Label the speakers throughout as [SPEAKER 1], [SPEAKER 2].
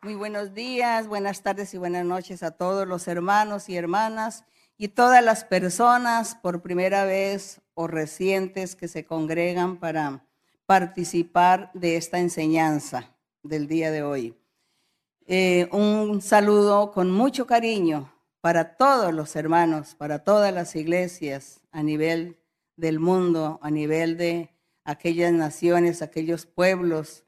[SPEAKER 1] Muy buenos días, buenas tardes y buenas noches a todos los hermanos y hermanas y todas las personas por primera vez o recientes que se congregan para participar de esta enseñanza del día de hoy. Eh, un saludo con mucho cariño para todos los hermanos, para todas las iglesias a nivel del mundo, a nivel de aquellas naciones, aquellos pueblos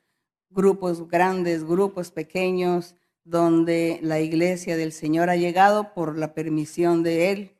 [SPEAKER 1] grupos grandes, grupos pequeños, donde la iglesia del Señor ha llegado por la permisión de Él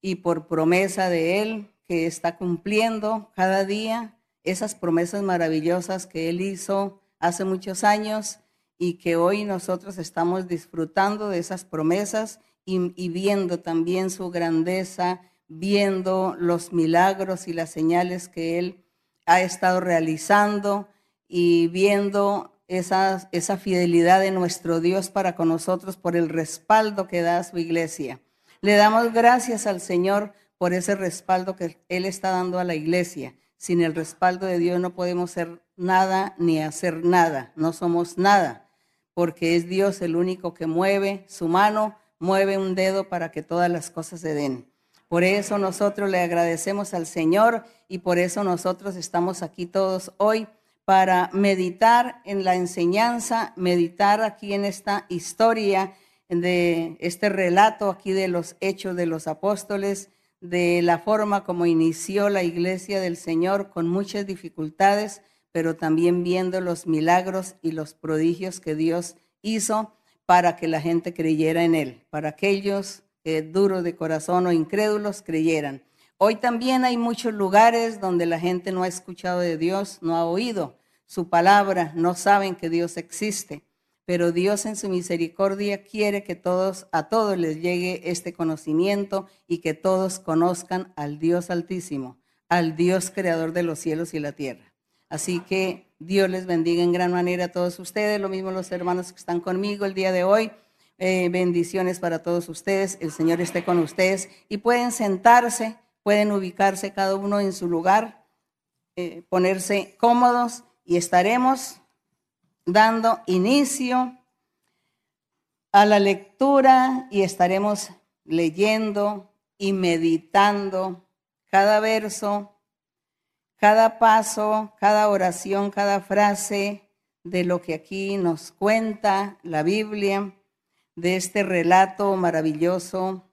[SPEAKER 1] y por promesa de Él que está cumpliendo cada día esas promesas maravillosas que Él hizo hace muchos años y que hoy nosotros estamos disfrutando de esas promesas y, viendo también su grandeza, viendo los milagros y las señales que Él ha estado realizando y viendo esa, esa fidelidad de nuestro Dios para con nosotros por el respaldo que da a su iglesia. Le damos gracias al Señor por ese respaldo que Él está dando a la iglesia. Sin el respaldo de Dios no podemos ser nada ni hacer nada, no somos nada, porque es Dios el único que mueve su mano, mueve un dedo para que todas las cosas se den. Por eso nosotros le agradecemos al Señor y por eso nosotros estamos aquí todos hoy para meditar en la enseñanza, meditar aquí en esta historia de este relato aquí de los hechos de los apóstoles, de la forma como inició la iglesia del Señor con muchas dificultades, pero también viendo los milagros y los prodigios que Dios hizo para que la gente creyera en Él, para aquellos eh, duros de corazón o incrédulos creyeran. Hoy también hay muchos lugares donde la gente no ha escuchado de Dios, no ha oído, su palabra, no saben que Dios existe, pero Dios en su misericordia quiere que todos a todos les llegue este conocimiento y que todos conozcan al Dios altísimo, al Dios creador de los cielos y la tierra. Así que Dios les bendiga en gran manera a todos ustedes, lo mismo los hermanos que están conmigo el día de hoy. Eh, bendiciones para todos ustedes, el Señor esté con ustedes y pueden sentarse, pueden ubicarse cada uno en su lugar, eh, ponerse cómodos y estaremos dando inicio a la lectura y estaremos leyendo y meditando cada verso, cada paso, cada oración, cada frase de lo que aquí nos cuenta la Biblia, de este relato maravilloso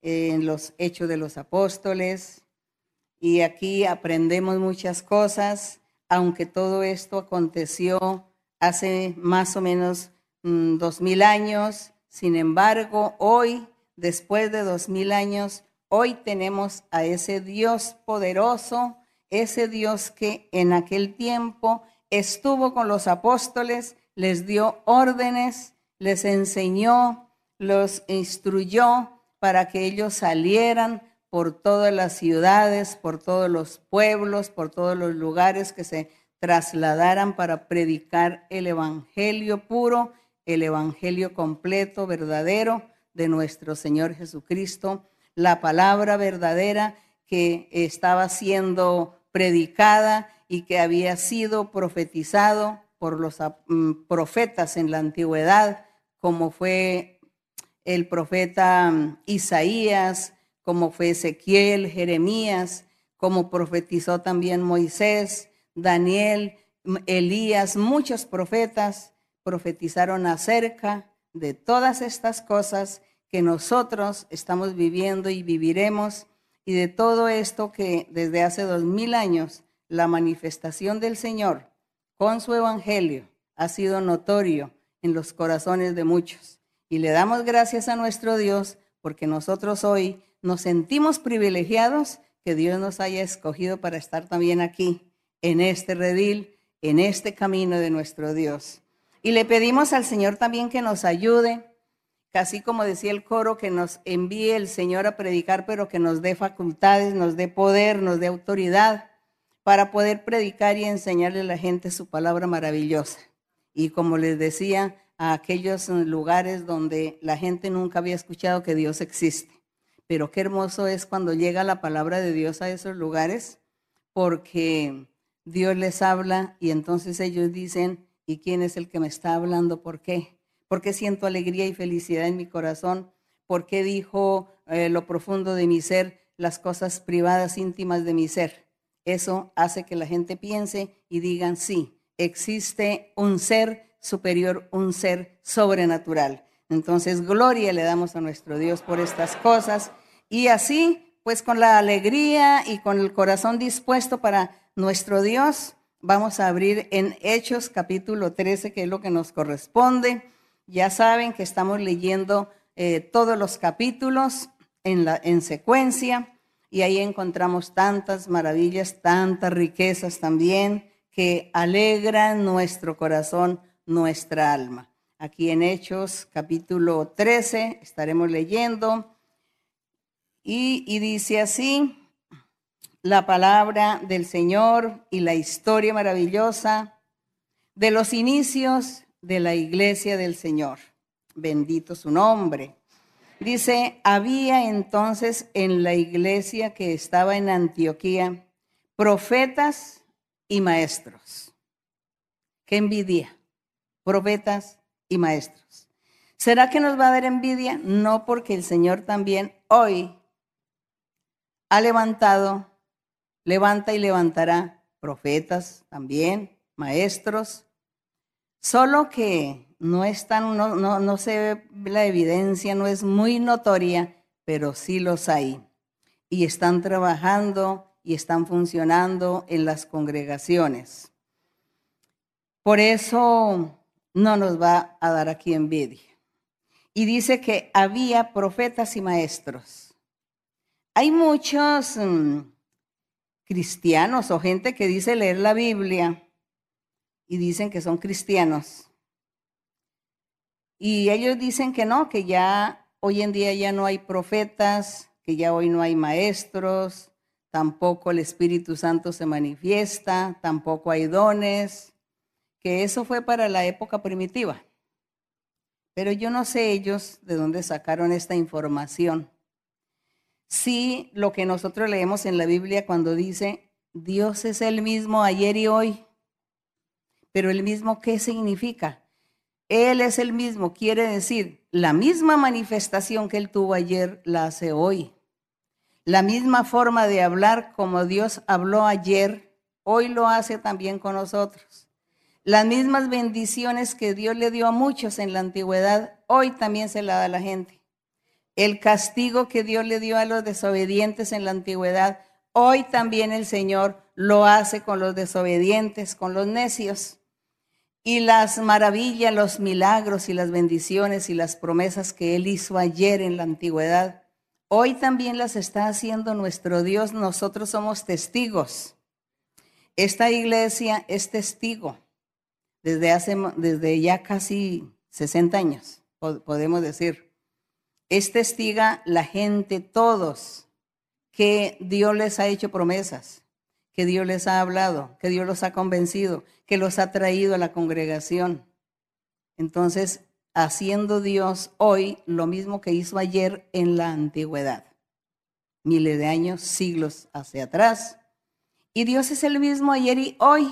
[SPEAKER 1] en los hechos de los apóstoles. Y aquí aprendemos muchas cosas aunque todo esto aconteció hace más o menos mm, dos mil años, sin embargo, hoy, después de dos mil años, hoy tenemos a ese Dios poderoso, ese Dios que en aquel tiempo estuvo con los apóstoles, les dio órdenes, les enseñó, los instruyó para que ellos salieran por todas las ciudades, por todos los pueblos, por todos los lugares que se trasladaran para predicar el Evangelio puro, el Evangelio completo, verdadero de nuestro Señor Jesucristo, la palabra verdadera que estaba siendo predicada y que había sido profetizado por los mm, profetas en la antigüedad, como fue el profeta mm, Isaías, como fue Ezequiel, Jeremías, como profetizó también Moisés, Daniel, Elías, muchos profetas profetizaron acerca de todas estas cosas que nosotros estamos viviendo y viviremos y de todo esto que desde hace dos mil años la manifestación del Señor con su evangelio ha sido notorio en los corazones de muchos. Y le damos gracias a nuestro Dios porque nosotros hoy nos sentimos privilegiados que Dios nos haya escogido para estar también aquí, en este redil, en este camino de nuestro Dios. Y le pedimos al Señor también que nos ayude, casi como decía el coro, que nos envíe el Señor a predicar, pero que nos dé facultades, nos dé poder, nos dé autoridad para poder predicar y enseñarle a la gente su palabra maravillosa. Y como les decía, a aquellos lugares donde la gente nunca había escuchado que Dios existe. Pero qué hermoso es cuando llega la palabra de Dios a esos lugares, porque Dios les habla y entonces ellos dicen, ¿y quién es el que me está hablando? ¿Por qué? ¿Por qué siento alegría y felicidad en mi corazón? ¿Por qué dijo eh, lo profundo de mi ser las cosas privadas, íntimas de mi ser? Eso hace que la gente piense y digan, sí, existe un ser superior, un ser sobrenatural. Entonces, gloria le damos a nuestro Dios por estas cosas. Y así, pues con la alegría y con el corazón dispuesto para nuestro Dios, vamos a abrir en Hechos capítulo 13, que es lo que nos corresponde. Ya saben que estamos leyendo eh, todos los capítulos en, la, en secuencia y ahí encontramos tantas maravillas, tantas riquezas también que alegran nuestro corazón, nuestra alma. Aquí en Hechos capítulo 13 estaremos leyendo y, dice así la palabra del Señor y la historia maravillosa de los inicios de la iglesia del Señor. Bendito su nombre. Dice, había entonces en la iglesia que estaba en Antioquía profetas y maestros. Qué envidia, profetas maestros. ¿Será que nos va a dar envidia? No, porque el Señor también hoy ha levantado, levanta y levantará profetas también, maestros, solo que no es tan, no, no, no se ve la evidencia, no es muy notoria, pero sí los hay. Y están trabajando y están funcionando en las congregaciones. Por eso no nos va a dar aquí envidia. Y dice que había profetas y maestros. Hay muchos mm, cristianos o gente que dice leer la Biblia y dicen que son cristianos. Y ellos dicen que no, que ya hoy en día ya no hay profetas, que ya hoy no hay maestros, tampoco el Espíritu Santo se manifiesta, tampoco hay dones, que eso fue para la época primitiva. Pero yo no sé ellos de dónde sacaron esta información. Sí, lo que nosotros leemos en la Biblia cuando dice, Dios es el mismo ayer y hoy, pero el mismo, ¿qué significa? Él es el mismo, quiere decir, la misma manifestación que Él tuvo ayer la hace hoy. La misma forma de hablar como Dios habló ayer, hoy lo hace también con nosotros. Las mismas bendiciones que Dios le dio a muchos en la antigüedad, hoy también se la da a la gente. El castigo que Dios le dio a los desobedientes en la antigüedad, hoy también el Señor lo hace con los desobedientes, con los necios. Y las maravillas, los milagros y las bendiciones y las promesas que Él hizo ayer en la antigüedad, Hoy también las está haciendo nuestro Dios. Nosotros somos testigos. Esta iglesia es testigo desde hace desde ya casi 60 años, podemos decir. Es testiga la gente, todos, que Dios les ha hecho promesas, que Dios les ha hablado, que Dios los ha convencido, que los ha traído a la congregación. Entonces, haciendo Dios hoy lo mismo que hizo ayer en la antigüedad, miles de años, siglos hacia atrás. Y Dios es el mismo ayer y hoy,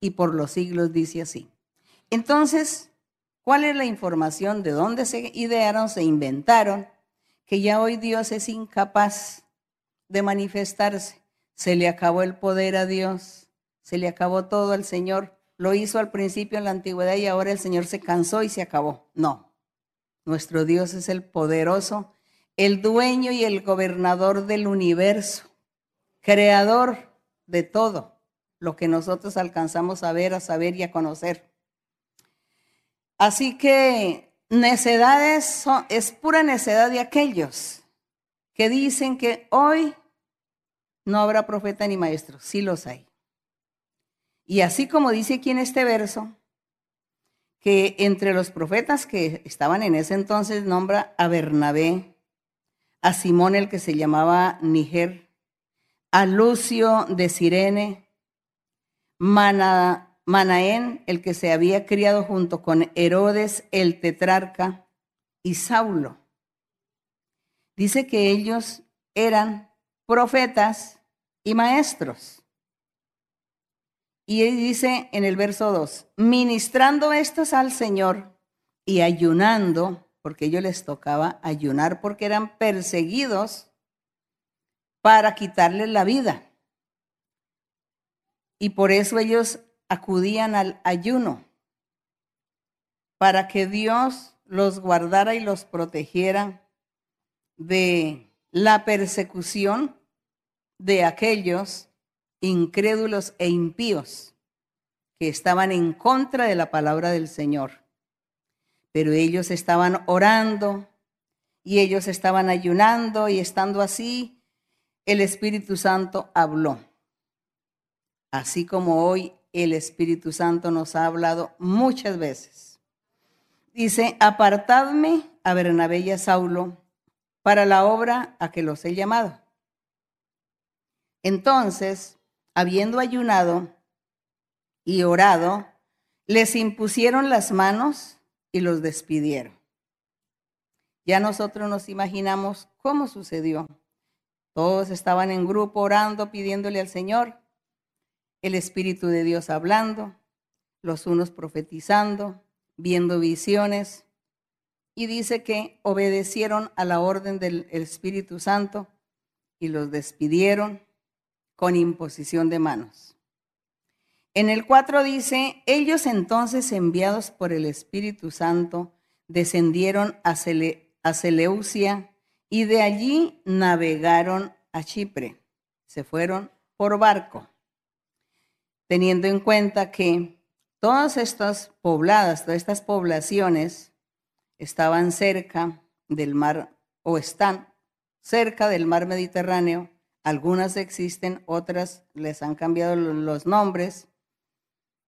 [SPEAKER 1] y por los siglos dice así. Entonces, ¿cuál es la información de dónde se idearon, se inventaron, que ya hoy Dios es incapaz de manifestarse? Se le acabó el poder a Dios, se le acabó todo al Señor lo hizo al principio en la antigüedad y ahora el Señor se cansó y se acabó. No, nuestro Dios es el poderoso, el dueño y el gobernador del universo, creador de todo lo que nosotros alcanzamos a ver, a saber y a conocer. Así que necedades es pura necedad de aquellos que dicen que hoy no habrá profeta ni maestro. Sí los hay. Y así como dice aquí en este verso, que entre los profetas que estaban en ese entonces nombra a Bernabé, a Simón el que se llamaba Niger, a Lucio de Sirene, Manaén el que se había criado junto con Herodes el tetrarca y Saulo. Dice que ellos eran profetas y maestros. Y dice en el verso 2, ministrando estos al Señor y ayunando, porque ellos les tocaba ayunar porque eran perseguidos para quitarles la vida. Y por eso ellos acudían al ayuno, para que Dios los guardara y los protegiera de la persecución de aquellos incrédulos e impíos que estaban en contra de la palabra del Señor. Pero ellos estaban orando y ellos estaban ayunando y estando así, el Espíritu Santo habló. Así como hoy el Espíritu Santo nos ha hablado muchas veces. Dice, apartadme a Bernabé y a Saulo para la obra a que los he llamado. Entonces, habiendo ayunado y orado, les impusieron las manos y los despidieron. Ya nosotros nos imaginamos cómo sucedió. Todos estaban en grupo orando, pidiéndole al Señor, el Espíritu de Dios hablando, los unos profetizando, viendo visiones, y dice que obedecieron a la orden del Espíritu Santo y los despidieron con imposición de manos. En el 4 dice, ellos entonces enviados por el Espíritu Santo descendieron a, Seleucia y de allí navegaron a Chipre. Se fueron por barco, teniendo en cuenta que todas estas pobladas, todas estas poblaciones estaban cerca del mar o están cerca del mar Mediterráneo. Algunas existen, otras les han cambiado los nombres.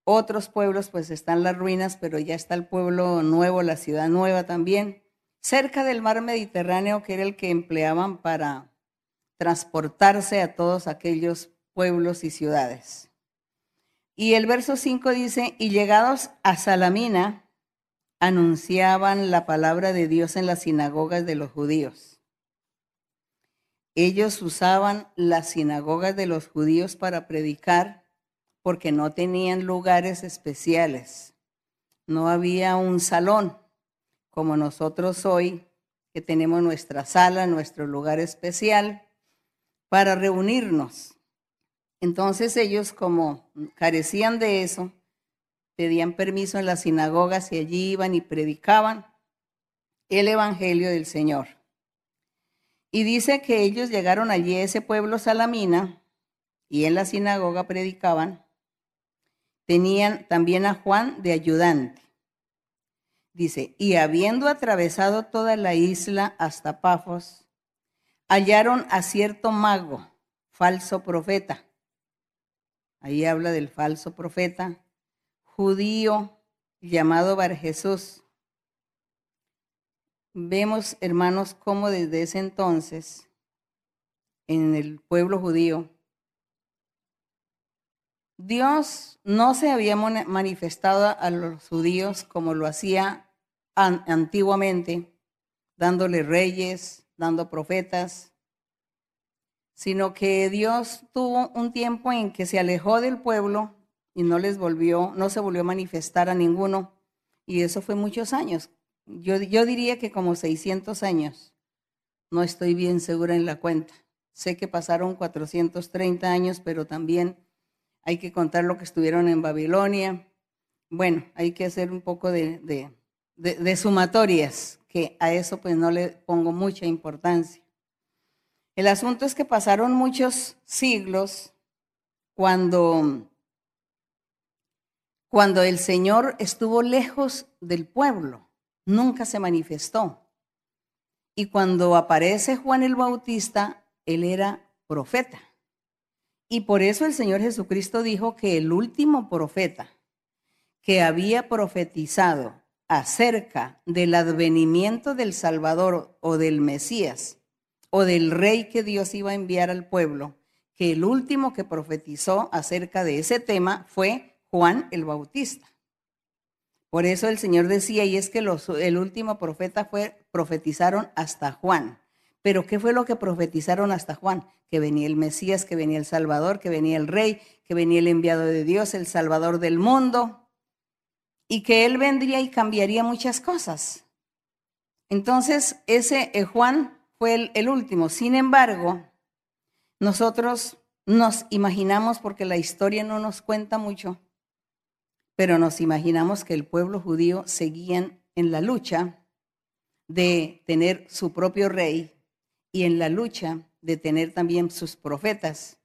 [SPEAKER 1] Otros pueblos pues están las ruinas, pero ya está el pueblo nuevo, la ciudad nueva también, cerca del mar Mediterráneo que era el que empleaban para transportarse a todos aquellos pueblos y ciudades. Y el verso 5 dice, y llegados a Salamina, anunciaban la palabra de Dios en las sinagogas de los judíos. Ellos usaban las sinagogas de los judíos para predicar porque no tenían lugares especiales. No había un salón como nosotros hoy, que tenemos nuestra sala, nuestro lugar especial para reunirnos. Entonces ellos como carecían de eso, pedían permiso en las sinagogas y allí iban y predicaban el Evangelio del Señor. Y dice que ellos llegaron allí a ese pueblo Salamina y en la sinagoga predicaban. Tenían también a Juan de ayudante. Dice, y habiendo atravesado toda la isla hasta Pafos, hallaron a cierto mago, falso profeta. Ahí habla del falso profeta, judío llamado Bar Jesús. Vemos, hermanos, cómo desde ese entonces, en el pueblo judío, Dios no se había manifestado a los judíos como lo hacía antiguamente, dándole reyes, dando profetas, sino que Dios tuvo un tiempo en que se alejó del pueblo y no les volvió, no se volvió a manifestar a ninguno. Y eso fue muchos años. Yo, yo diría que como 600 años. No estoy bien segura en la cuenta. Sé que pasaron 430 años, pero también hay que contar lo que estuvieron en Babilonia. Bueno, hay que hacer un poco de, de, de sumatorias, que a eso pues no le pongo mucha importancia. El asunto es que pasaron muchos siglos cuando cuando el Señor estuvo lejos del pueblo, nunca se manifestó. Y cuando aparece Juan el Bautista, él era profeta. Y por eso el Señor Jesucristo dijo que el último profeta que había profetizado acerca del advenimiento del Salvador o del Mesías o del rey que Dios iba a enviar al pueblo, que el último que profetizó acerca de ese tema fue Juan el Bautista. Por eso el Señor decía, y es que los, el último profeta fue, profetizaron hasta Juan. Pero ¿qué fue lo que profetizaron hasta Juan? Que venía el Mesías, que venía el Salvador, que venía el Rey, que venía el enviado de Dios, el Salvador del mundo. y que él vendría y cambiaría muchas cosas. Entonces, ese eh, Juan fue el, último. Sin embargo, nosotros nos imaginamos, porque la historia no nos cuenta mucho, pero nos imaginamos que el pueblo judío seguían en la lucha de tener su propio rey y en la lucha de tener también sus profetas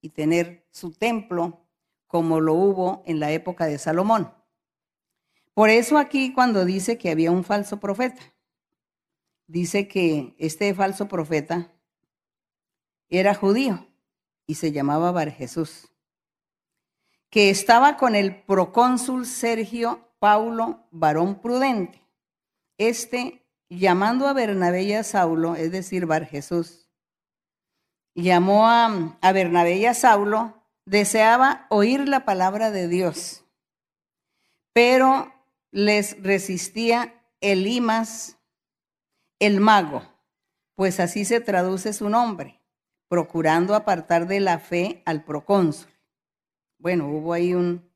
[SPEAKER 1] y tener su templo como lo hubo en la época de Salomón. Por eso aquí cuando dice que había un falso profeta, dice que este falso profeta era judío y se llamaba Bar Jesús, que estaba con el procónsul Sergio Paulo, varón prudente. Este, llamando a Bernabé y a Saulo, es decir, Bar Jesús, llamó a, a Bernabé y a Saulo, deseaba oír la palabra de Dios, pero les resistía Elimas, el mago, pues así se traduce su nombre, procurando apartar de la fe al procónsul. Bueno, hubo ahí un,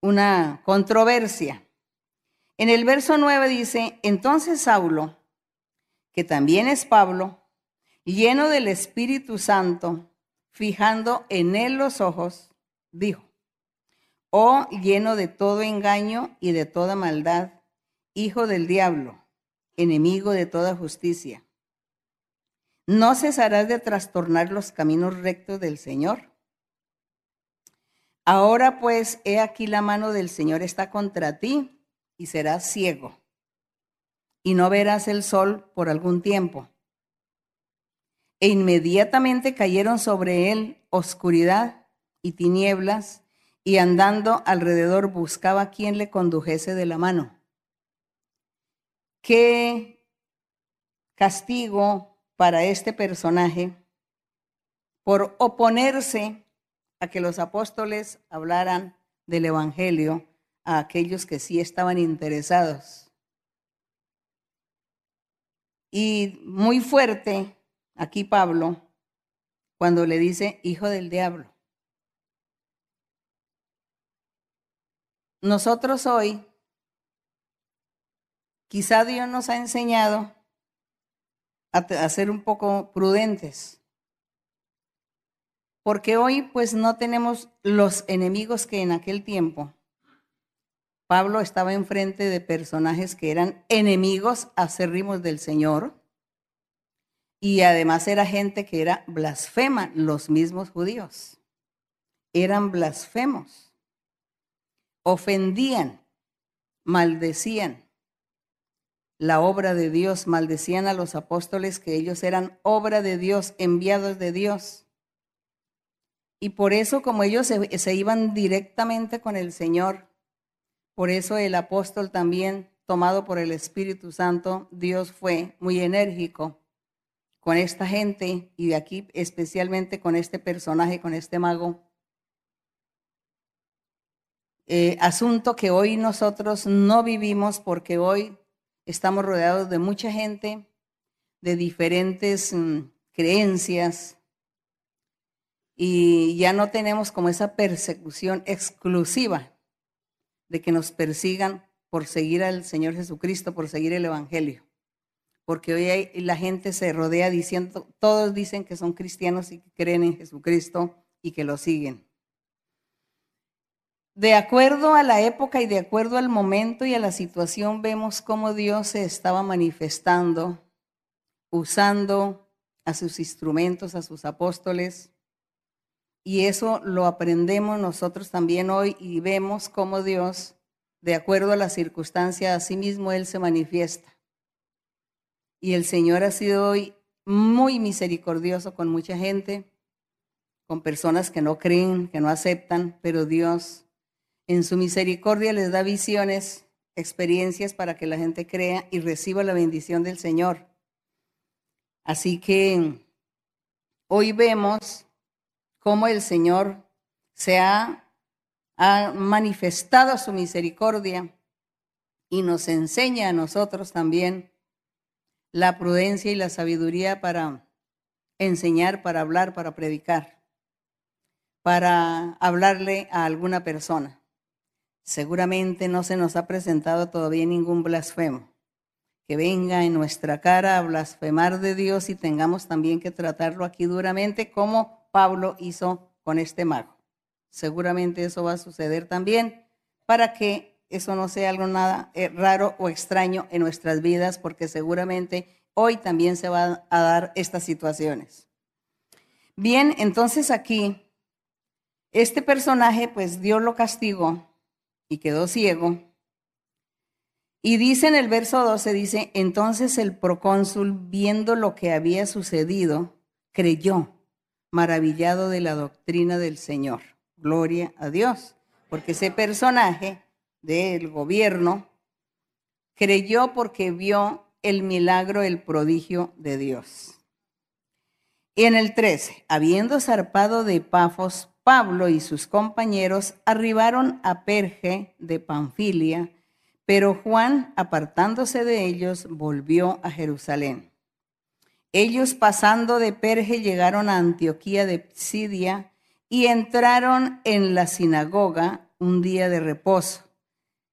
[SPEAKER 1] una controversia. En el verso 9 dice, entonces Saulo, que también es Pablo, lleno del Espíritu Santo, fijando en él los ojos, dijo, oh lleno de todo engaño y de toda maldad, hijo del diablo, enemigo de toda justicia. ¿No cesarás de trastornar los caminos rectos del Señor? Ahora pues, he aquí la mano del Señor está contra ti y serás ciego, y no verás el sol por algún tiempo. E inmediatamente cayeron sobre él oscuridad y tinieblas, y andando alrededor buscaba quien le condujese de la mano. Qué castigo para este personaje por oponerse a que los apóstoles hablaran del Evangelio a aquellos que sí estaban interesados. Y muy fuerte aquí Pablo cuando le dice hijo del diablo. Nosotros hoy, quizá Dios nos ha enseñado a, ser un poco prudentes, porque hoy pues no tenemos los enemigos que en aquel tiempo. Pablo estaba enfrente de personajes que eran enemigos acérrimos del Señor y además era gente que era blasfema, los mismos judíos. Eran blasfemos ofendían, maldecían la obra de Dios, maldecían a los apóstoles que ellos eran obra de Dios, enviados de Dios. Y por eso, como ellos se, iban directamente con el Señor, por eso el apóstol también, tomado por el Espíritu Santo, Dios fue muy enérgico con esta gente y de aquí especialmente con este personaje, con este mago, eh, asunto que hoy nosotros no vivimos porque hoy estamos rodeados de mucha gente, de diferentes mm, creencias y ya no tenemos como esa persecución exclusiva de que nos persigan por seguir al Señor Jesucristo, por seguir el Evangelio. Porque hoy la gente se rodea diciendo, todos dicen que son cristianos y que creen en Jesucristo y que lo siguen. De acuerdo a la época y de acuerdo al momento y a la situación, vemos cómo Dios se estaba manifestando, usando a sus instrumentos, a sus apóstoles. Y eso lo aprendemos nosotros también hoy y vemos cómo Dios, de acuerdo a la circunstancia, a sí mismo Él se manifiesta. Y el Señor ha sido hoy muy misericordioso con mucha gente, con personas que no creen, que no aceptan, pero Dios en su misericordia les da visiones, experiencias para que la gente crea y reciba la bendición del Señor. Así que hoy vemos cómo el Señor se ha, ha manifestado su misericordia y nos enseña a nosotros también la prudencia y la sabiduría para enseñar, para hablar, para predicar, para hablarle a alguna persona Seguramente no se nos ha presentado todavía ningún blasfemo que venga en nuestra cara a blasfemar de Dios y tengamos también que tratarlo aquí duramente como Pablo hizo con este mago. Seguramente eso va a suceder también para que eso no sea algo nada eh, raro o extraño en nuestras vidas, porque seguramente hoy también se van a dar estas situaciones. Bien, entonces aquí, este personaje, pues Dios lo castigó y quedó ciego y dice en el verso 12, dice, entonces el procónsul, viendo lo que había sucedido, creyó, maravillado de la doctrina del Señor. Gloria a Dios, porque ese personaje del gobierno creyó porque vio el milagro, el prodigio de Dios. Y en el 13, habiendo zarpado de Pafos, Pablo y sus compañeros arribaron a Perge de Panfilia, pero Juan, apartándose de ellos, volvió a Jerusalén. Ellos pasando de Perge llegaron a Antioquía de Psidia y entraron en la sinagoga un día de reposo.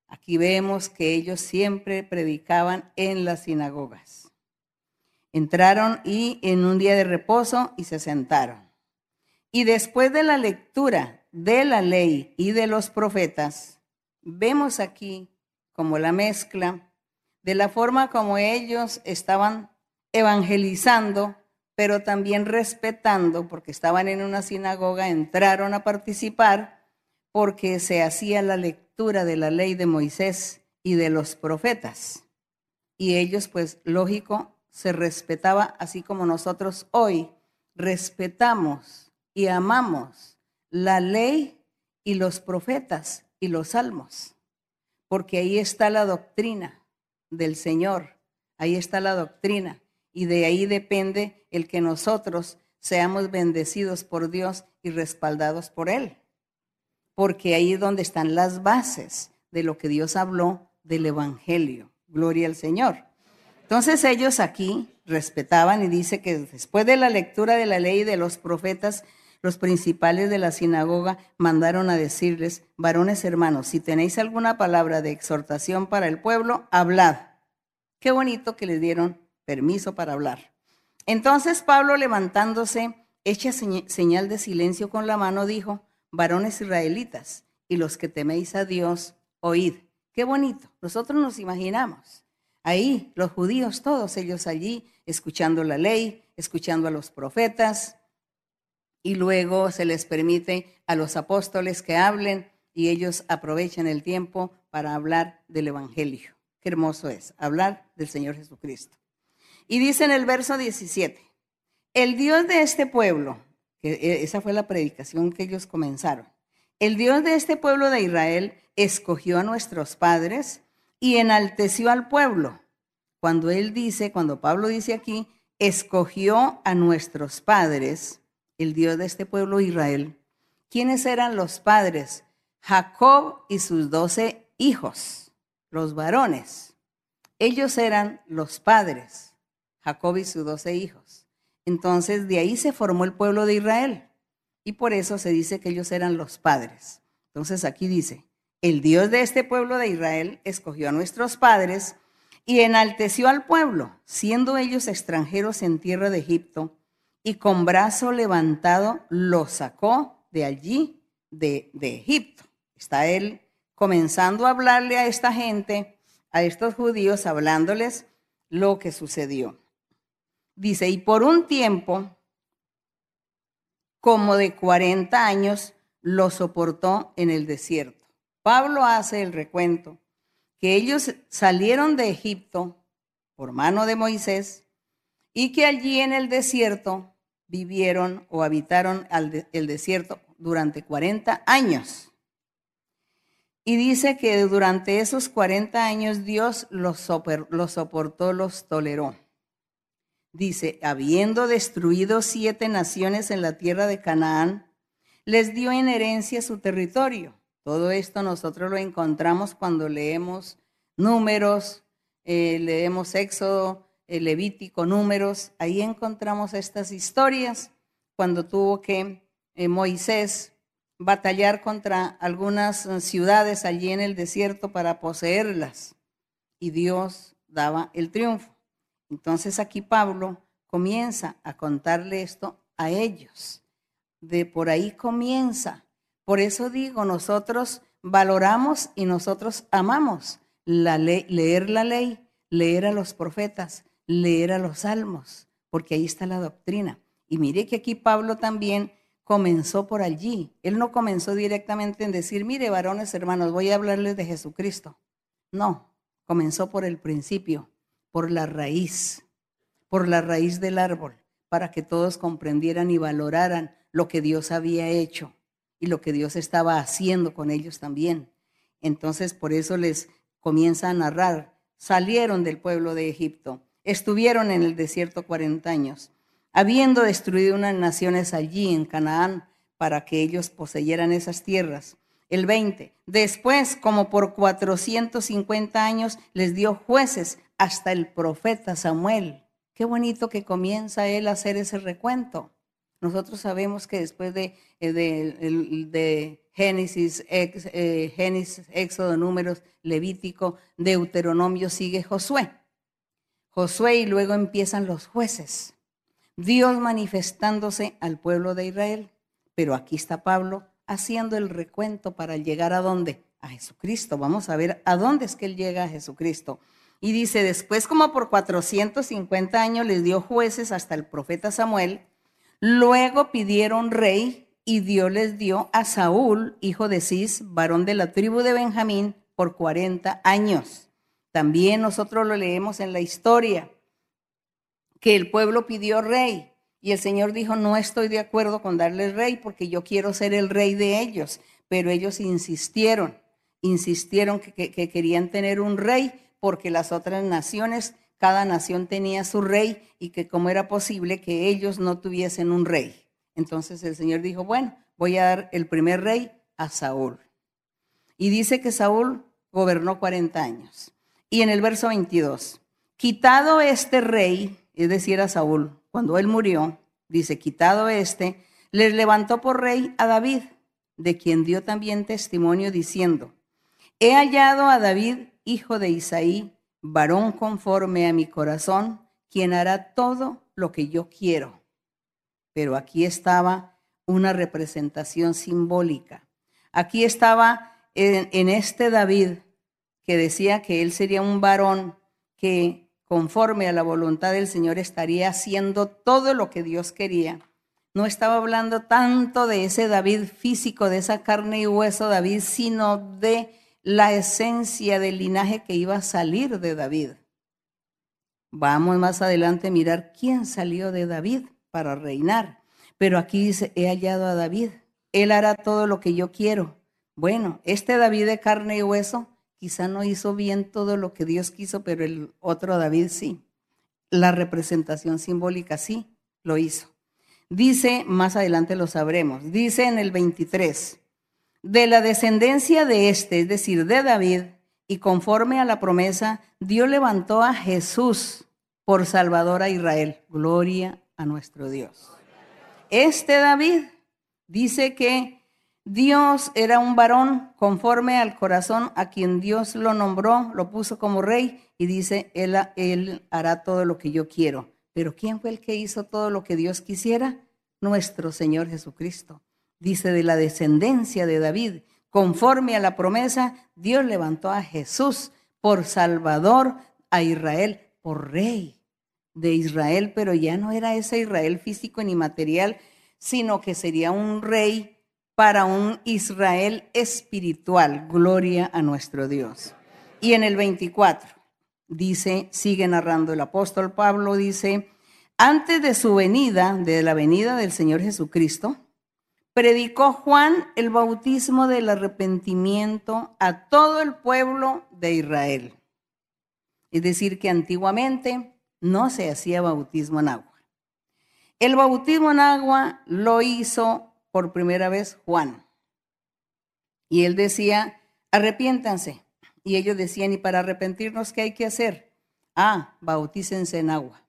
[SPEAKER 1] Aquí vemos que ellos siempre predicaban en las sinagogas. Entraron y en un día de reposo y se sentaron. Y después de la lectura de la ley y de los profetas, vemos aquí como la mezcla, de la forma como ellos estaban evangelizando, pero también respetando, porque estaban en una sinagoga, entraron a participar porque se hacía la lectura de la ley de Moisés y de los profetas. Y ellos, pues, lógico, se respetaba así como nosotros hoy respetamos y amamos la ley y los profetas y los salmos porque ahí está la doctrina del Señor, ahí está la doctrina, y de ahí depende el que nosotros seamos bendecidos por Dios y respaldados por Él, porque ahí es donde están las bases de lo que Dios habló del Evangelio. Gloria al Señor. Entonces ellos aquí respetaban y dice que después de la lectura de la ley de los profetas, los principales de la sinagoga mandaron a decirles, varones hermanos, si tenéis alguna palabra de exhortación para el pueblo, hablad. Qué bonito que les dieron permiso para hablar. Entonces Pablo, levantándose, hecha señal de silencio con la mano, dijo, varones israelitas, y los que teméis a Dios, oíd. Qué bonito. Nosotros nos imaginamos. Ahí, los judíos, todos ellos allí, escuchando la ley, escuchando a los profetas, y luego se les permite a los apóstoles que hablen y ellos aprovechan el tiempo para hablar del Evangelio. Qué hermoso es hablar del Señor Jesucristo. Y dice en el verso 17, el Dios de este pueblo, que e, esa fue la predicación que ellos comenzaron, el Dios de este pueblo de Israel escogió a nuestros padres y enalteció al pueblo. Cuando él dice, cuando Pablo dice aquí, escogió a nuestros padres, el Dios de este pueblo Israel, ¿quiénes eran los padres? Jacob y sus doce hijos, los varones. Ellos eran los padres, Jacob y sus doce hijos. Entonces de ahí se formó el pueblo de Israel y por eso se dice que ellos eran los padres. Entonces aquí dice, el Dios de este pueblo de Israel escogió a nuestros padres y enalteció al pueblo, siendo ellos extranjeros en tierra de Egipto y con brazo levantado lo sacó de allí, de, de Egipto. Está él comenzando a hablarle a esta gente, a estos judíos, hablándoles lo que sucedió. Dice, y por un tiempo, como de 40 años, lo soportó en el desierto. Pablo hace el recuento que ellos salieron de Egipto por mano de Moisés y que allí en el desierto vivieron o habitaron el desierto durante 40 años. Y dice que durante esos 40 años Dios los, soportó, los toleró. Dice, habiendo destruido siete naciones en la tierra de Canaán, les dio en herencia su territorio. Todo esto nosotros lo encontramos cuando leemos números, eh, leemos Éxodo, Levítico, Números, ahí encontramos estas historias cuando tuvo que eh, Moisés batallar contra algunas eh, ciudades allí en el desierto para poseerlas. Y Dios daba el triunfo. Entonces aquí Pablo comienza a contarle esto a ellos. De por ahí comienza. Por eso digo, nosotros valoramos y nosotros amamos la ley, leer la ley, leer a los profetas, leer a los salmos, porque ahí está la doctrina. Y mire que aquí Pablo también comenzó por allí. Él no comenzó directamente en decir, mire, varones hermanos, voy a hablarles de Jesucristo. No, comenzó por el principio, por la raíz, por la raíz del árbol, para que todos comprendieran y valoraran lo que Dios había hecho y lo que Dios estaba haciendo con ellos también. Entonces, por eso les comienza a narrar. Salieron del pueblo de Egipto, estuvieron en el desierto 40 años habiendo destruido unas naciones allí en Canaán para que ellos poseyeran esas tierras. El 20. Después, como por 450 años, les dio jueces hasta el profeta Samuel. Qué bonito que comienza él a hacer ese recuento. Nosotros sabemos que después de, eh, de, Génesis, eh, Génesis, Éxodo, Números, Levítico, Deuteronomio sigue Josué. Josué y luego empiezan los jueces. Dios manifestándose al pueblo de Israel. Pero aquí está Pablo haciendo el recuento para llegar a dónde? A Jesucristo. Vamos a ver a dónde es que él llega a Jesucristo. Y dice, después como por 450 años les dio jueces hasta el profeta Samuel, luego pidieron rey y Dios les dio a Saúl, hijo de Cis, varón de la tribu de Benjamín, por 40 años. También nosotros lo leemos en la historia que el pueblo pidió rey. Y el Señor dijo, no estoy de acuerdo con darle rey porque yo quiero ser el rey de ellos. Pero ellos insistieron, insistieron que, querían tener un rey porque las otras naciones, cada nación tenía su rey y que cómo era posible que ellos no tuviesen un rey. Entonces el Señor dijo, bueno, voy a dar el primer rey a Saúl. Y dice que Saúl gobernó 40 años. Y en el verso 22, quitado este rey, es decir, a Saúl, cuando él murió, dice, quitado este, les levantó por rey a David, de quien dio también testimonio diciendo, he hallado a David, hijo de Isaí, varón conforme a mi corazón, quien hará todo lo que yo quiero. Pero aquí estaba una representación simbólica. Aquí estaba en, en este David que decía que él sería un varón que conforme a la voluntad del Señor, estaría haciendo todo lo que Dios quería. No estaba hablando tanto de ese David físico, de esa carne y hueso David, sino de la esencia del linaje que iba a salir de David. Vamos más adelante a mirar quién salió de David para reinar. Pero aquí dice, he hallado a David. Él hará todo lo que yo quiero. Bueno, este David de carne y hueso quizá no hizo bien todo lo que Dios quiso, pero el otro David sí. La representación simbólica sí lo hizo. Dice, más adelante lo sabremos, dice en el 23, de la descendencia de este, es decir, de David, y conforme a la promesa, Dios levantó a Jesús por Salvador a Israel. Gloria a nuestro Dios. Este David dice que Dios era un varón conforme al corazón a quien Dios lo nombró, lo puso como rey y dice, él, él, hará todo lo que yo quiero. Pero ¿quién fue el que hizo todo lo que Dios quisiera? Nuestro Señor Jesucristo. Dice de la descendencia de David, conforme a la promesa, Dios levantó a Jesús por Salvador a Israel, por rey de Israel, pero ya no era ese Israel físico ni material, sino que sería un rey para un Israel espiritual. Gloria a nuestro Dios. Y en el 24 dice, sigue narrando el apóstol Pablo, dice, antes de su venida, de la venida del Señor Jesucristo, predicó Juan el bautismo del arrepentimiento a todo el pueblo de Israel. Es decir, que antiguamente no se hacía bautismo en agua. El bautismo en agua lo hizo por primera vez Juan. Y él decía, arrepiéntanse. Y ellos decían, ¿y para arrepentirnos qué hay que hacer? Ah, bautícense en agua.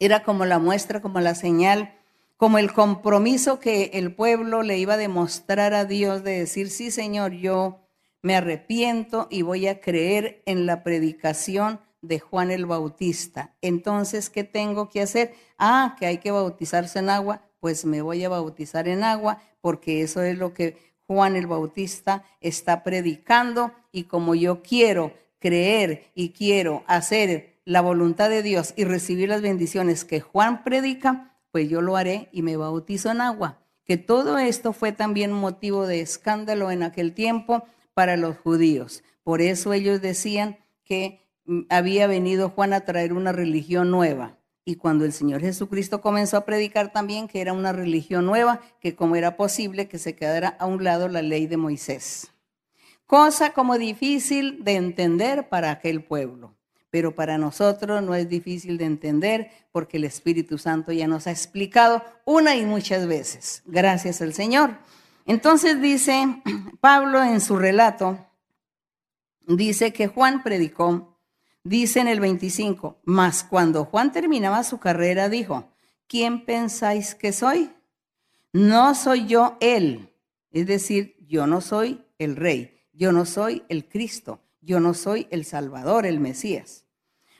[SPEAKER 1] Era como la muestra, como la señal, como el compromiso que el pueblo le iba a demostrar a Dios de decir, sí Señor, yo me arrepiento y voy a creer en la predicación de Juan el Bautista. Entonces, ¿qué tengo que hacer? Ah, que hay que bautizarse en agua, pues me voy a bautizar en agua, porque eso es lo que Juan el Bautista está predicando y como yo quiero creer y quiero hacer la voluntad de Dios y recibir las bendiciones que Juan predica, pues yo lo haré y me bautizo en agua. Que todo esto fue también motivo de escándalo en aquel tiempo para los judíos. Por eso ellos decían que mm, había venido Juan a traer una religión nueva. Y cuando el Señor Jesucristo comenzó a predicar también que era una religión nueva, que como era posible que se quedara a un lado la ley de Moisés. Cosa como difícil de entender para aquel pueblo, pero para nosotros no es difícil de entender porque el Espíritu Santo ya nos ha explicado una y muchas veces. Gracias al Señor. Entonces dice Pablo en su relato, dice que Juan predicó Dice en el 25, mas cuando Juan terminaba su carrera dijo, ¿quién pensáis que soy? No soy yo él, es decir, yo no soy el rey, yo no soy el Cristo, yo no soy el Salvador, el Mesías.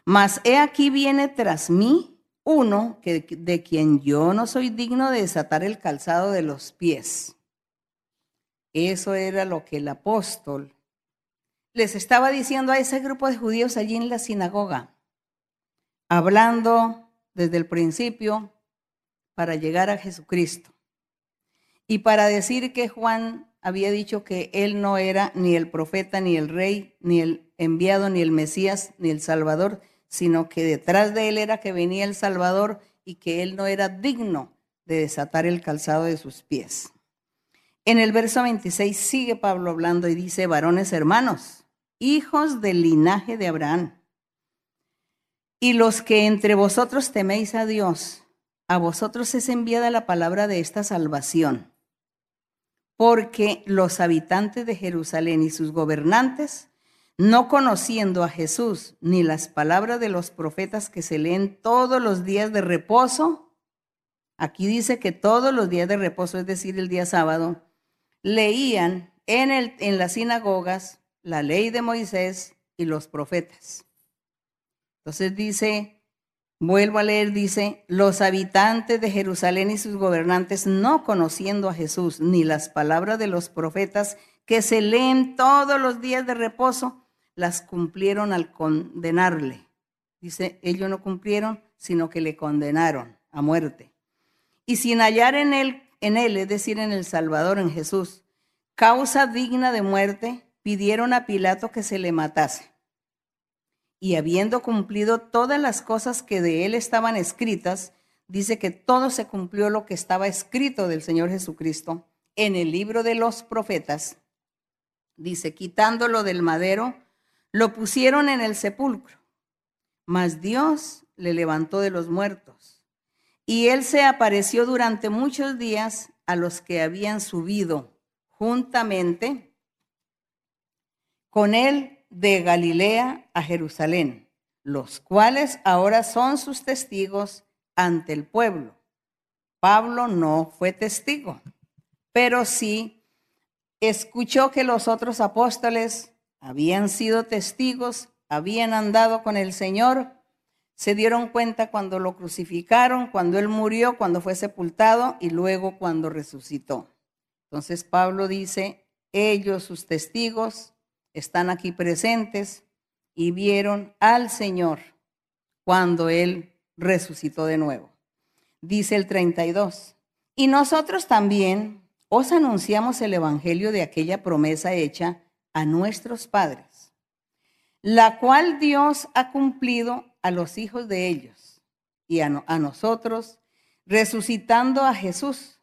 [SPEAKER 1] Mas he aquí viene tras mí uno que, de quien yo no soy digno de desatar el calzado de los pies. Eso era lo que el apóstol les estaba diciendo a ese grupo de judíos allí en la sinagoga, hablando desde el principio para llegar a Jesucristo y para decir que Juan había dicho que él no era ni el profeta, ni el rey, ni el enviado, ni el Mesías, ni el Salvador, sino que detrás de él era que venía el Salvador y que él no era digno de desatar el calzado de sus pies. En el verso 26 sigue Pablo hablando y dice, varones hermanos, hijos del linaje de Abraham. Y los que entre vosotros teméis a Dios, a vosotros es enviada la palabra de esta salvación. Porque los habitantes de Jerusalén y sus gobernantes, no conociendo a Jesús ni las palabras de los profetas que se leen todos los días de reposo, aquí dice que todos los días de reposo, es decir, el día sábado, leían en, el, en las sinagogas la ley de Moisés y los profetas. Entonces dice, vuelvo a leer, dice, los habitantes de Jerusalén y sus gobernantes, no conociendo a Jesús ni las palabras de los profetas que se leen todos los días de reposo, las cumplieron al condenarle. Dice, ellos no cumplieron, sino que le condenaron a muerte. Y sin hallar en él, en él, es decir, en el Salvador, en Jesús, causa digna de muerte, pidieron a Pilato que se le matase. Y habiendo cumplido todas las cosas que de él estaban escritas, dice que todo se cumplió lo que estaba escrito del Señor Jesucristo en el libro de los profetas. Dice, quitándolo del madero, lo pusieron en el sepulcro, mas Dios le levantó de los muertos. Y él se apareció durante muchos días a los que habían subido juntamente con él de Galilea a Jerusalén, los cuales ahora son sus testigos ante el pueblo. Pablo no fue testigo, pero sí escuchó que los otros apóstoles habían sido testigos, habían andado con el Señor, se dieron cuenta cuando lo crucificaron, cuando él murió, cuando fue sepultado y luego cuando resucitó. Entonces Pablo dice, ellos, sus testigos, están aquí presentes y vieron al Señor cuando Él resucitó de nuevo. Dice el 32, y nosotros también os anunciamos el Evangelio de aquella promesa hecha a nuestros padres, la cual Dios ha cumplido a los hijos de ellos y a, nosotros, resucitando a Jesús,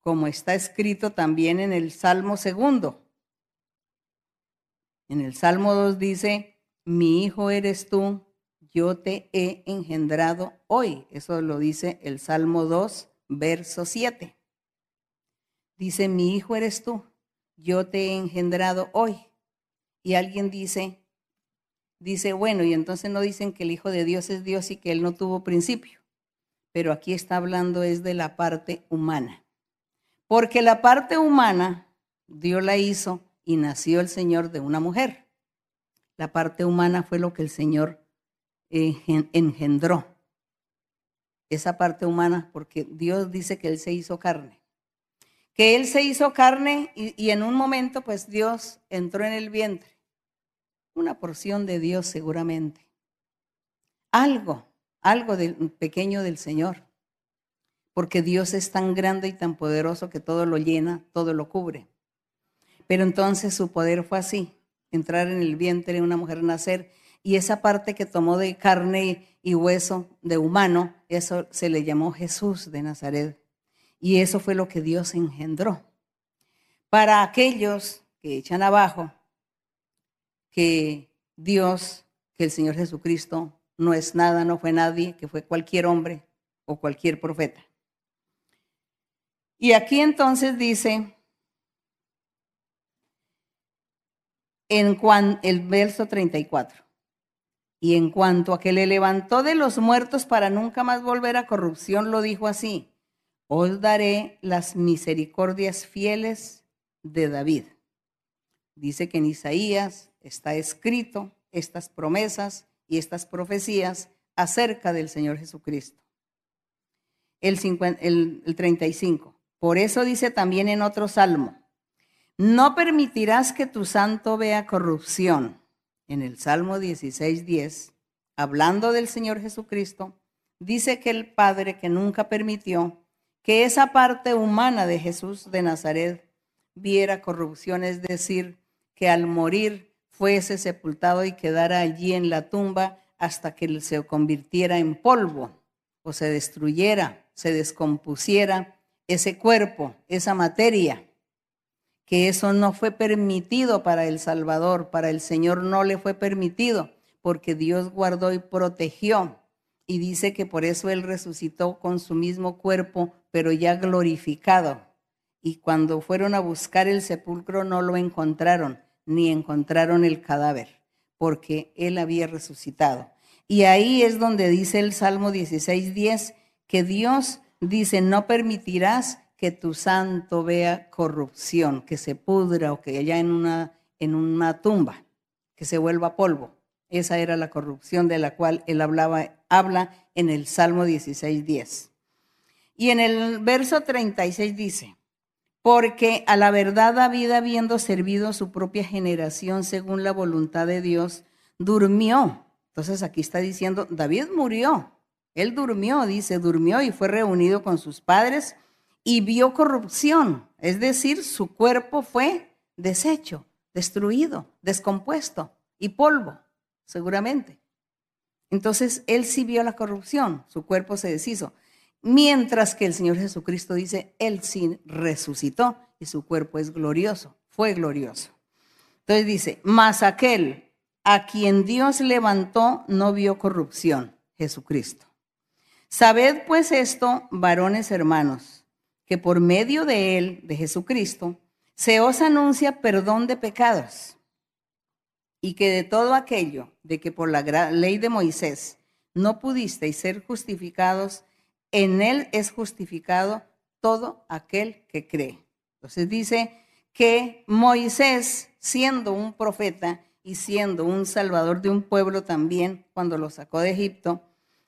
[SPEAKER 1] como está escrito también en el Salmo segundo en el Salmo 2 dice, mi hijo eres tú, yo te he engendrado hoy. Eso lo dice el Salmo 2, verso 7. Dice, mi hijo eres tú, yo te he engendrado hoy. Y alguien dice, dice, bueno, y entonces no dicen que el Hijo de Dios es Dios y que Él no tuvo principio. pero aquí está hablando es de la parte humana. Porque la parte humana, Dios la hizo y nació el Señor de una mujer. La parte humana fue lo que el Señor engendró. Esa parte humana, porque Dios dice que Él se hizo carne. Que Él se hizo carne y, y en un momento pues Dios entró en el vientre. Una porción de Dios seguramente. Algo, algo del, pequeño del Señor. Porque Dios es tan grande y tan poderoso que todo lo llena, todo lo cubre. Pero entonces su poder fue así, entrar en el vientre de una mujer, nacer, y esa parte que tomó de carne y hueso de humano, eso se le llamó Jesús de Nazaret. Y eso fue lo que Dios engendró. Para aquellos que echan abajo que Dios, que el Señor Jesucristo no es nada, no fue nadie, que fue cualquier hombre o cualquier profeta. Y aquí entonces dice, en el verso 34, y en cuanto a que le levantó de los muertos para nunca más volver a corrupción, lo dijo así, os daré las misericordias fieles de David. Dice que en Isaías está escrito estas promesas y estas profecías acerca del Señor Jesucristo. El, el 35. Por eso dice también en otro salmo, no permitirás que tu santo vea corrupción. En el Salmo 16, 10, hablando del Señor Jesucristo, dice que el Padre que nunca permitió que esa parte humana de Jesús de Nazaret viera corrupción, es decir, que al morir fuese sepultado y quedara allí en la tumba hasta que se convirtiera en polvo o se destruyera, se descompusiera ese cuerpo, esa materia, que eso no fue permitido para el Salvador, para el Señor no le fue permitido, porque Dios guardó y protegió. Y dice que por eso Él resucitó con su mismo cuerpo, pero ya glorificado. Y cuando fueron a buscar el sepulcro no lo encontraron, ni encontraron el cadáver, porque Él había resucitado. Y ahí es donde dice el Salmo 16:10 que Dios dice, no permitirás que tu santo vea corrupción, que se pudra o que haya en una, en una tumba, que se vuelva polvo. Esa era la corrupción de la cual él hablaba, habla en el Salmo 16:10. Y en el verso 36 dice, porque a la verdad David, habiendo servido a su propia generación según la voluntad de Dios, durmió. Entonces aquí está diciendo, David murió, él durmió, dice, durmió y fue reunido con sus padres y vio corrupción, es decir, su cuerpo fue deshecho, destruido, descompuesto y polvo, seguramente. Entonces él sí vio la corrupción, su cuerpo se deshizo. Mientras que el Señor Jesucristo dice, Él sí resucitó y su cuerpo es glorioso, fue glorioso. Entonces dice, mas aquel a quien Dios levantó no vio corrupción, Jesucristo. Sabed pues esto, varones hermanos, que por medio de Él, de Jesucristo, se os anuncia perdón de pecados y que de todo aquello de que por la ley de Moisés no pudisteis ser justificados, en él es justificado todo aquel que cree. Entonces dice que Moisés, siendo un profeta y siendo un salvador de un pueblo también, cuando lo sacó de Egipto,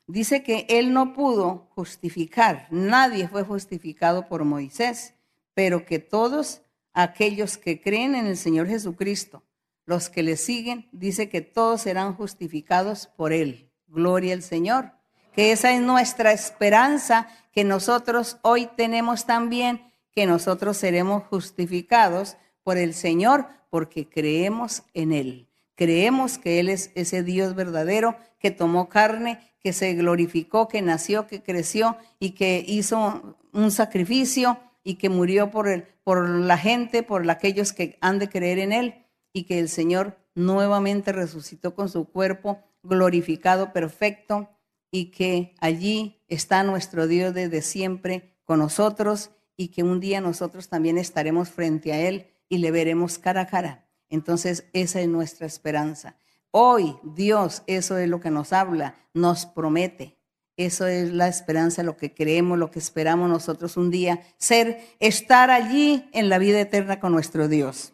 [SPEAKER 1] dice que él no pudo justificar, nadie fue justificado por Moisés, pero que todos aquellos que creen en el Señor Jesucristo, los que le siguen, dice que todos serán justificados por él. Gloria al Señor que esa es nuestra esperanza que nosotros hoy tenemos también, que nosotros seremos justificados por el Señor porque creemos en Él. Creemos que Él es ese Dios verdadero que tomó carne, que se glorificó, que nació, que creció y que hizo un sacrificio y que murió por, el, por la gente, por aquellos que han de creer en Él y que el Señor nuevamente resucitó con su cuerpo glorificado, perfecto, y que allí está nuestro Dios desde siempre con nosotros y que un día nosotros también estaremos frente a Él y le veremos cara a cara. Entonces, esa es nuestra esperanza. Hoy Dios, eso es lo que nos habla, nos promete. Eso es la esperanza, lo que creemos, lo que esperamos nosotros un día, ser, estar allí en la vida eterna con nuestro Dios.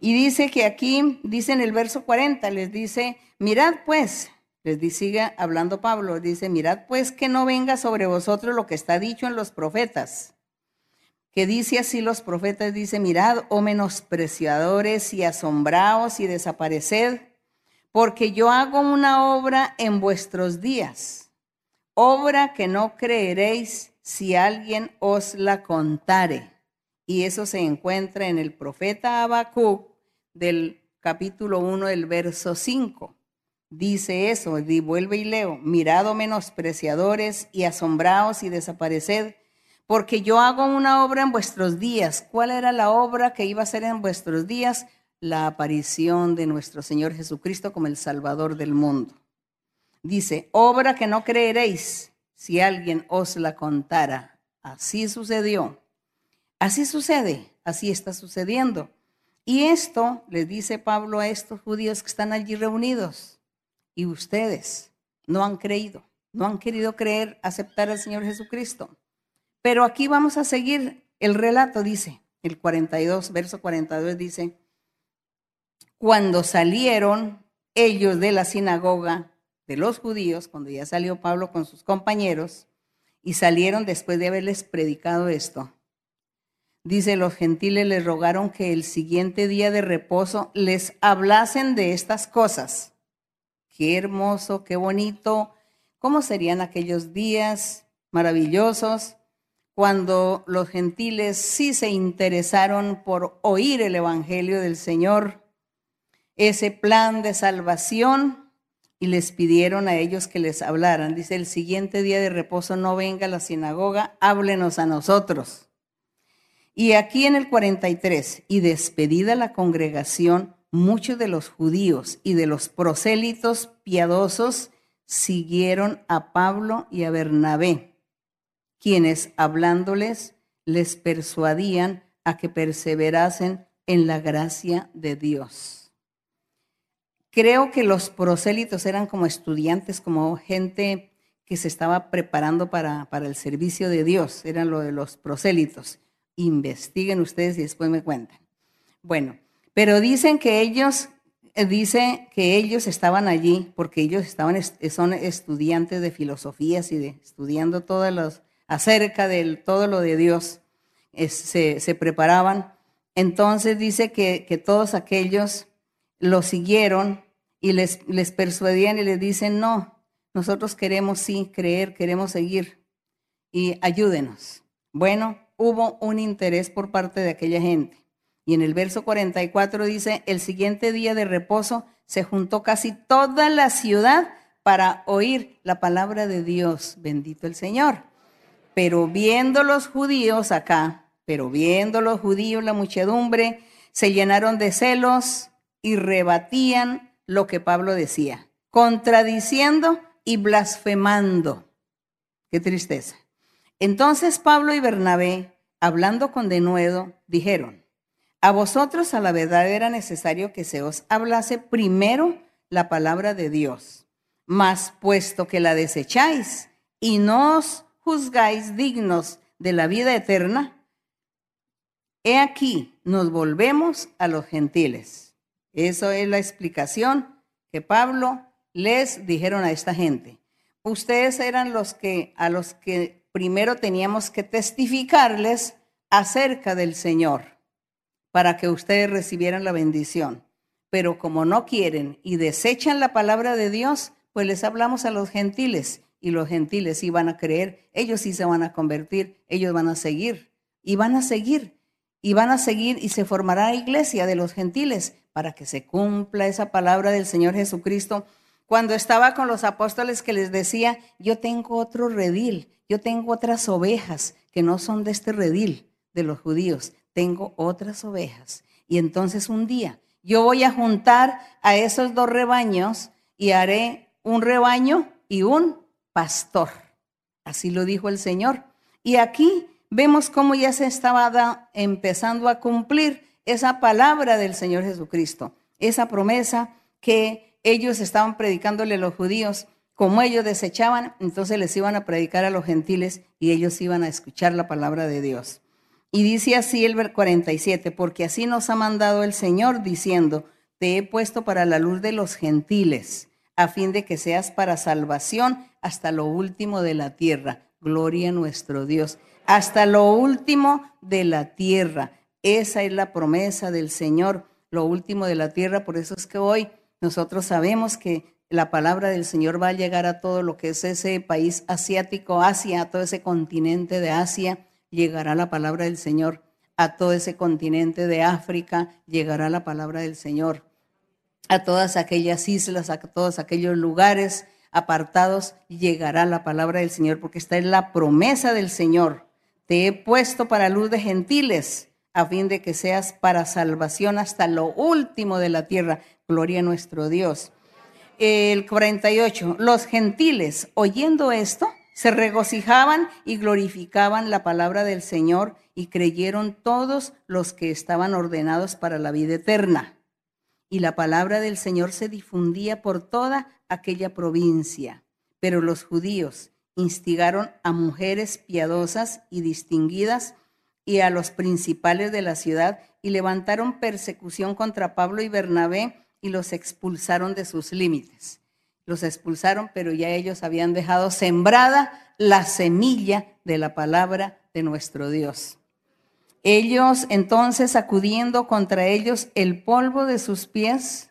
[SPEAKER 1] Y dice que aquí, dice en el verso 40, les dice, mirad pues, les sigue hablando Pablo, dice, mirad pues que no venga sobre vosotros lo que está dicho en los profetas, que dice así los profetas, dice, mirad, oh menospreciadores y asombraos y desapareced, porque yo hago una obra en vuestros días obra que no creeréis si alguien os la contare. Y eso se encuentra en el profeta Habacuc del capítulo 1 del verso 5. Dice eso, y vuelve y leo, mirad, oh menospreciadores, y asombraos y desapareced, porque yo hago una obra en vuestros días. ¿Cuál era la obra que iba a ser en vuestros días? La aparición de nuestro Señor Jesucristo como el Salvador del mundo. Dice, obra que no creeréis si alguien os la contara. Así sucedió. Así sucede, así está sucediendo. Y esto le dice Pablo a estos judíos que están allí reunidos. Y ustedes no han creído, no han querido creer, aceptar al Señor Jesucristo. Pero aquí vamos a seguir el relato, dice, el 42, verso 42 dice, cuando salieron ellos de la sinagoga, de los judíos, cuando ya salió Pablo con sus compañeros, y salieron después de haberles predicado esto. Dice, los gentiles les rogaron que el siguiente día de reposo les hablasen de estas cosas. Qué hermoso, qué bonito. ¿Cómo serían aquellos días maravillosos cuando los gentiles sí se interesaron por oír el Evangelio del Señor? Ese plan de salvación y les pidieron a ellos que les hablaran. Dice, el siguiente día de reposo no venga a la sinagoga, háblenos a nosotros. Y aquí en el 43, y despedida la congregación, muchos de los judíos y de los prosélitos piadosos siguieron a Pablo y a Bernabé, quienes hablándoles les persuadían a que perseverasen en la gracia de Dios. Creo que los prosélitos eran como estudiantes, como gente que se estaba preparando para, para el servicio de Dios, eran lo de los prosélitos. Investiguen ustedes y después me cuentan. Bueno, pero dicen que ellos, eh, dice que ellos estaban allí porque ellos estaban, son estudiantes de filosofías y de estudiando todos los, acerca de todo lo de Dios, se, se, preparaban. Entonces dice que, todos aquellos lo siguieron y les, les persuadían y les dicen, no, nosotros queremos sí creer, queremos seguir y ayúdenos. Bueno, hubo un interés por parte de aquella gente. Y en el verso 44 dice, el siguiente día de reposo se juntó casi toda la ciudad para oír la palabra de Dios. Bendito el Señor. Pero viendo los judíos acá, pero viendo los judíos la muchedumbre, se llenaron de celos y rebatían lo que Pablo decía, contradiciendo y blasfemando. Qué tristeza. Entonces Pablo y Bernabé, hablando con denuedo, dijeron, a vosotros a la verdad era necesario que se os hablase primero la palabra de Dios, mas puesto que la desecháis y no os juzgáis dignos de la vida eterna, he aquí nos volvemos a los gentiles eso es la explicación que Pablo les dijeron a esta gente. Ustedes eran los que a los que primero teníamos que testificarles acerca del Señor para que ustedes recibieran la bendición. Pero como no quieren y desechan la palabra de Dios, pues les hablamos a los gentiles y los gentiles sí van a creer, ellos sí se van a convertir, ellos van a seguir y van a seguir y van a seguir y se formará iglesia de los gentiles para que se cumpla esa palabra del Señor Jesucristo. Cuando estaba con los apóstoles que les decía, yo tengo otro redil, yo tengo otras ovejas que no son de este redil de los judíos, tengo otras ovejas. Y entonces un día yo voy a juntar a esos dos rebaños y haré un rebaño y un pastor. Así lo dijo el Señor. Y aquí vemos cómo ya se estaba empezando a cumplir esa palabra del Señor Jesucristo, esa promesa que ellos estaban predicándole a los judíos como ellos desechaban, entonces les iban a predicar a los gentiles y ellos iban a escuchar la palabra de Dios. Y dice así el 47, porque así nos ha mandado el Señor diciendo, te he puesto para la luz de los gentiles, a fin de que seas para salvación hasta lo último de la tierra. Gloria a nuestro Dios. Hasta lo último de la tierra. Esa es la promesa del Señor, lo último de la tierra. Por eso es que hoy nosotros sabemos que la palabra del Señor va a llegar a todo lo que es ese país asiático, Asia, a todo ese continente de Asia, llegará la palabra del Señor. A todo ese continente de África llegará la palabra del Señor. A todas aquellas islas, a todos aquellos lugares apartados llegará la palabra del Señor, porque esta es la promesa del Señor. Te he puesto para luz de gentiles, a fin de que seas para salvación hasta lo último de la tierra. Gloria a nuestro Dios el 48, los gentiles, oyendo esto, se regocijaban y glorificaban la palabra del Señor y creyeron todos los que estaban ordenados para la vida eterna. Y la palabra del Señor se difundía por toda aquella provincia. Pero los judíos instigaron a mujeres piadosas y distinguidas y a los principales de la ciudad y levantaron persecución contra Pablo y Bernabé y los expulsaron de sus límites. Los expulsaron, pero ya ellos habían dejado sembrada la semilla de la palabra de nuestro Dios. Ellos entonces, sacudiendo contra ellos el polvo de sus pies,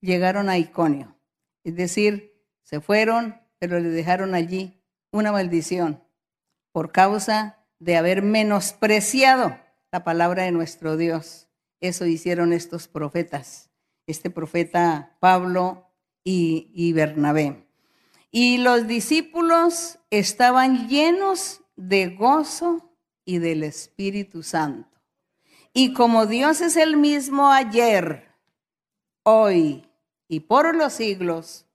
[SPEAKER 1] llegaron a Iconio. Es decir, se fueron, pero le dejaron allí una maldición por causa de haber menospreciado la palabra de nuestro Dios. Eso hicieron estos profetas este profeta Pablo y, Bernabé. Y los discípulos estaban llenos de gozo y del Espíritu Santo. Y como Dios es el mismo ayer, hoy y por los siglos,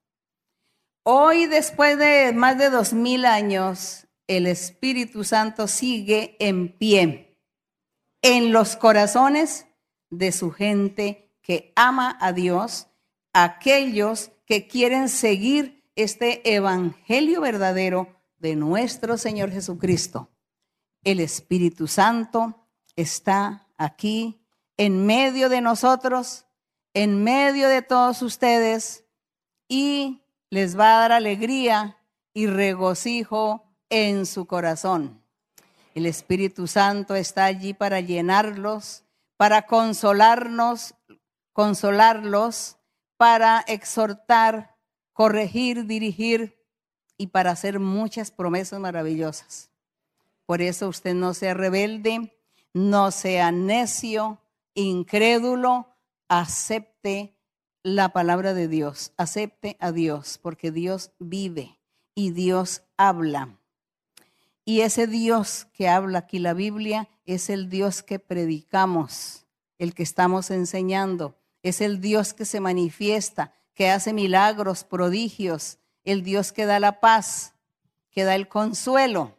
[SPEAKER 1] hoy después de más de dos mil años, el Espíritu Santo sigue en pie en los corazones de su gente que ama a Dios, aquellos que quieren seguir este evangelio verdadero de nuestro Señor Jesucristo. El Espíritu Santo está aquí en medio de nosotros, en medio de todos ustedes y les va a dar alegría y regocijo en su corazón. El Espíritu Santo está allí para llenarlos, para consolarnos consolarlos, para exhortar, corregir, dirigir y para hacer muchas promesas maravillosas. Por eso usted no sea rebelde, no sea necio, incrédulo, acepte la palabra de Dios, acepte a Dios, porque Dios vive y Dios habla. Y ese Dios que habla aquí la Biblia es el Dios que predicamos, el que estamos enseñando. Es el Dios que se manifiesta, que hace milagros, prodigios, el Dios que da la paz, que da el consuelo.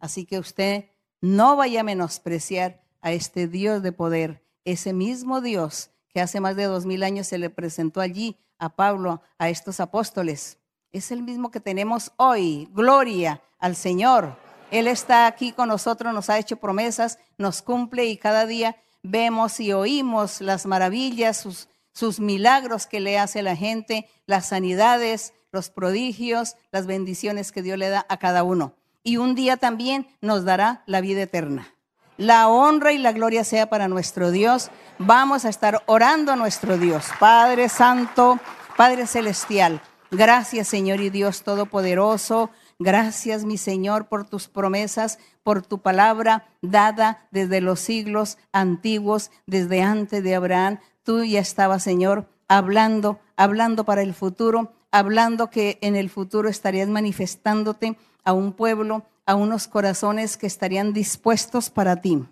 [SPEAKER 1] Así que usted no vaya a menospreciar a este Dios de poder, ese mismo Dios que hace más de dos mil años se le presentó allí a Pablo, a estos apóstoles. Es el mismo que tenemos hoy. Gloria al Señor. Él está aquí con nosotros, nos ha hecho promesas, nos cumple y cada día vemos y oímos las maravillas, sus, milagros que le hace la gente, las sanidades, los prodigios, las bendiciones que Dios le da a cada uno. Y un día también nos dará la vida eterna. La honra y la gloria sea para nuestro Dios. Vamos a estar orando a nuestro Dios. Padre Santo, Padre Celestial, gracias Señor y Dios Todopoderoso. Gracias, mi Señor, por tus promesas, por tu palabra dada desde los siglos antiguos, desde antes de Abraham. Tú ya estabas, Señor, hablando, hablando para el futuro, hablando que en el futuro estarías manifestándote a un pueblo, a unos corazones que estarían dispuestos para ti.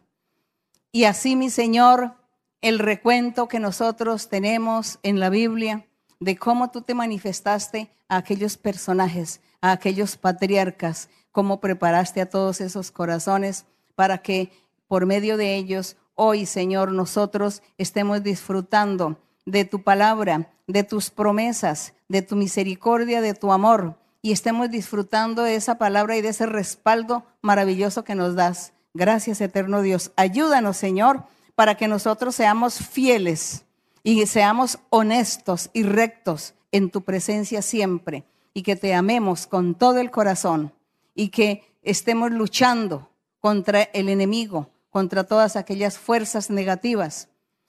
[SPEAKER 1] Y así, mi Señor, el recuento que nosotros tenemos en la Biblia de cómo tú te manifestaste a aquellos personajes, a aquellos patriarcas, cómo preparaste a todos esos corazones para que por medio de ellos hoy, Señor, nosotros estemos disfrutando de tu palabra, de tus promesas, de tu misericordia, de tu amor, y estemos disfrutando de esa palabra y de ese respaldo maravilloso que nos das. Gracias, eterno Dios. Ayúdanos, Señor, para que nosotros seamos fieles y seamos honestos y rectos en tu presencia siempre y que te amemos con todo el corazón y que estemos luchando contra el enemigo, contra todas aquellas fuerzas negativas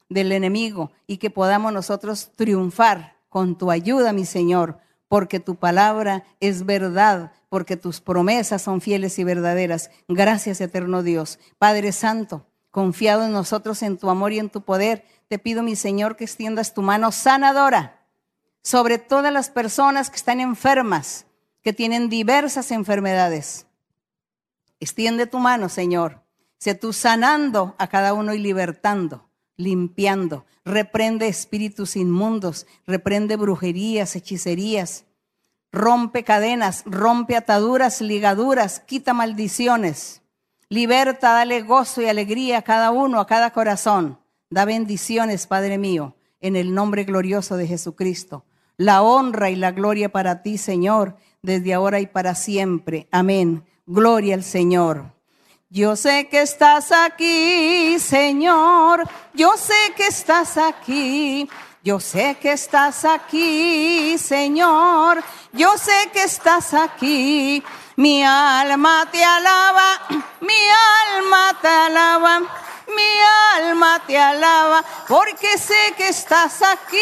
[SPEAKER 1] del enemigo y que podamos nosotros triunfar con tu ayuda, mi Señor, porque tu palabra es verdad, porque tus promesas son fieles y verdaderas. Gracias, eterno Dios. Padre Santo, confiado en nosotros, en tu amor y en tu poder, te pido, mi Señor, que extiendas tu mano sanadora sobre todas las personas que están enfermas, que tienen diversas enfermedades. Extiende tu mano, Señor. Sé tú sanando a cada uno y libertando, limpiando. Reprende espíritus inmundos, reprende brujerías, hechicerías. Rompe cadenas, rompe ataduras, ligaduras, quita maldiciones. Liberta, dale gozo y alegría a cada uno, a cada corazón. Da bendiciones, Padre mío, en el nombre glorioso de Jesucristo. La honra y la gloria para ti, Señor, desde ahora y para siempre. Amén. Gloria al Señor. Yo sé que estás aquí, Señor. Yo sé que estás aquí. Yo sé que estás aquí, Señor. Yo sé que estás aquí. Mi alma te alaba. Mi alma te alaba mi alma te alaba, porque sé que estás aquí.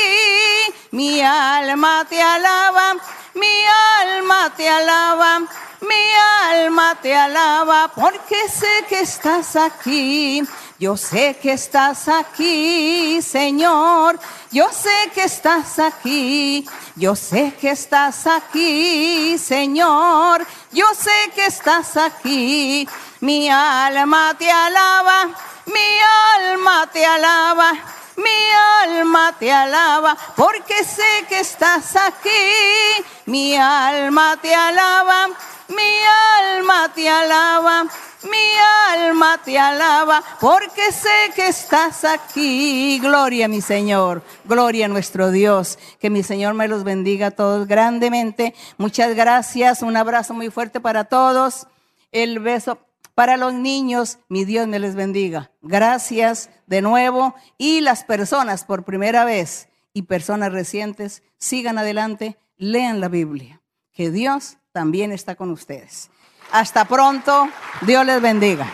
[SPEAKER 1] Mi alma te alaba, mi alma te alaba. Mi alma te alaba porque sé que estás aquí. Yo sé que estás aquí, Señor. Yo sé que estás aquí. Yo sé que estás aquí, Señor. Yo sé que estás aquí. Mi alma te alaba. Mi alma te alaba, mi alma te alaba, porque sé que estás aquí. Mi alma te alaba, mi alma te alaba, mi alma te alaba, porque sé que estás aquí. Gloria a mi Señor, gloria a nuestro Dios. Que mi Señor me los bendiga a todos grandemente. Muchas gracias, un abrazo muy fuerte para todos. El beso para los niños, mi Dios me les bendiga. Gracias de nuevo. Y las personas por primera vez y personas recientes, sigan adelante, lean la Biblia, que Dios también está con ustedes. Hasta pronto, Dios les bendiga.